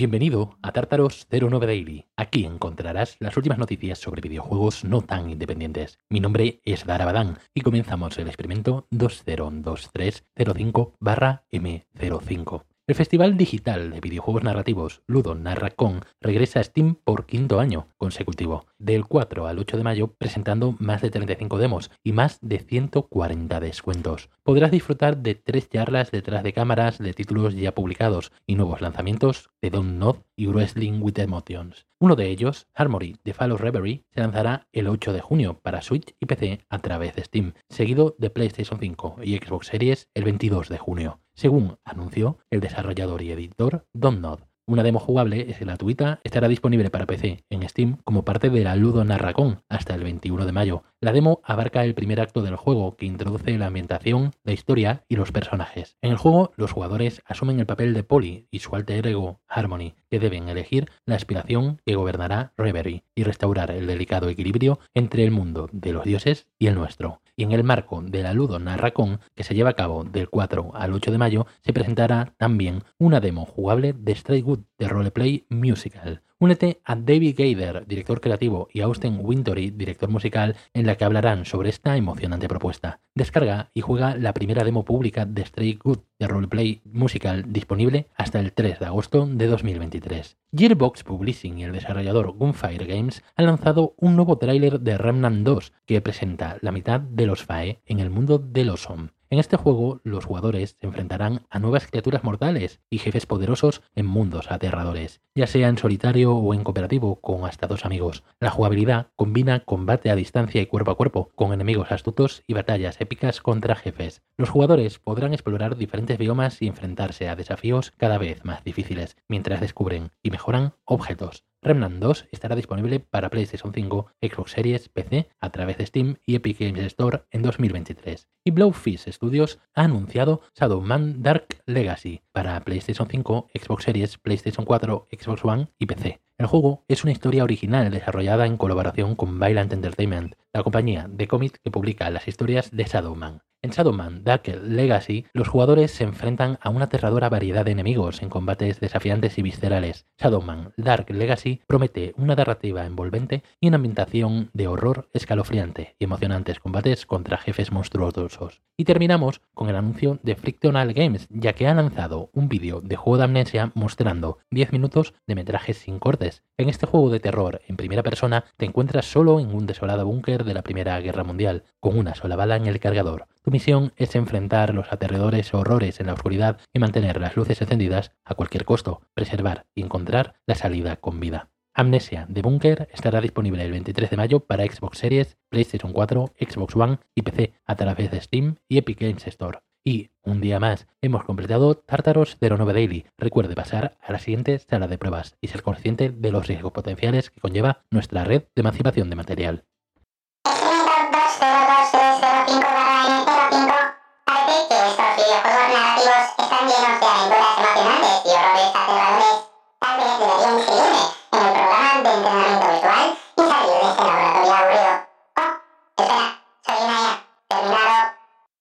Bienvenido a Tártaros 09 Daily. Aquí encontrarás las últimas noticias sobre videojuegos no tan independientes. Mi nombre es Dara Badán y comenzamos el experimento 202305-M05. El Festival Digital de Videojuegos Narrativos Ludo Narracon regresa a Steam por quinto año consecutivo, del 4 al 8 de mayo presentando más de 35 demos y más de 140 descuentos. Podrás disfrutar de tres charlas detrás de cámaras de títulos ya publicados y nuevos lanzamientos de Don't Nod y Wrestling with Emotions. Uno de ellos, Harmony de Fall of Reverie, se lanzará el 8 de junio para Switch y PC a través de Steam, seguido de PlayStation 5 y Xbox Series el 22 de junio según anunció el desarrollador y editor Don Nod. Una demo jugable es gratuita, estará disponible para PC en Steam como parte de la Ludo Narracón hasta el 21 de mayo. La demo abarca el primer acto del juego que introduce la ambientación, la historia y los personajes. En el juego, los jugadores asumen el papel de Polly y su alter ego Harmony, que deben elegir la aspiración que gobernará Reverie y restaurar el delicado equilibrio entre el mundo de los dioses y el nuestro y en el marco de la Ludo Narracon, que se lleva a cabo del 4 al 8 de mayo, se presentará también una demo jugable de Stray Good de Roleplay Musical. Únete a David Gader, director creativo, y Austin Wintory, director musical, en la que hablarán sobre esta emocionante propuesta. Descarga y juega la primera demo pública de Stray Good de Roleplay Musical disponible hasta el 3 de agosto de 2023. Gearbox Publishing y el desarrollador Gunfire Games han lanzado un nuevo tráiler de Remnant 2 que presenta la mitad de los FAE en el mundo de los OM. En este juego, los jugadores se enfrentarán a nuevas criaturas mortales y jefes poderosos en mundos aterradores, ya sea en solitario o en cooperativo con hasta dos amigos. La jugabilidad combina combate a distancia y cuerpo a cuerpo, con enemigos astutos y batallas épicas contra jefes. Los jugadores podrán explorar diferentes biomas y enfrentarse a desafíos cada vez más difíciles, mientras descubren y mejoran objetos. Remnant 2 estará disponible para PlayStation 5, Xbox Series, PC a través de Steam y Epic Games Store en 2023. Y Blowfish Studios ha anunciado Shadowman Dark Legacy para PlayStation 5, Xbox Series, PlayStation 4, Xbox One y PC. El juego es una historia original desarrollada en colaboración con Violent Entertainment, la compañía de cómics que publica las historias de Shadowman. En Shadowman Dark Legacy, los jugadores se enfrentan a una aterradora variedad de enemigos en combates desafiantes y viscerales. Shadowman Dark Legacy promete una narrativa envolvente y una ambientación de horror escalofriante y emocionantes combates contra jefes monstruosos. Y terminamos con el anuncio de Frictional Games, ya que ha lanzado un vídeo de juego de amnesia mostrando 10 minutos de metrajes sin cortes. En este juego de terror en primera persona te encuentras solo en un desolado búnker de la Primera Guerra Mundial, con una sola bala en el cargador. Tu misión es enfrentar los aterradores horrores en la oscuridad y mantener las luces encendidas a cualquier costo, preservar y encontrar la salida con vida. Amnesia de Bunker estará disponible el 23 de mayo para Xbox Series, PlayStation 4, Xbox One y PC a través de Steam y Epic Games Store. Y, un día más, hemos completado Tartaros 09 Daily. Recuerde pasar a la siguiente sala de pruebas y ser consciente de los riesgos potenciales que conlleva nuestra red de emancipación de material.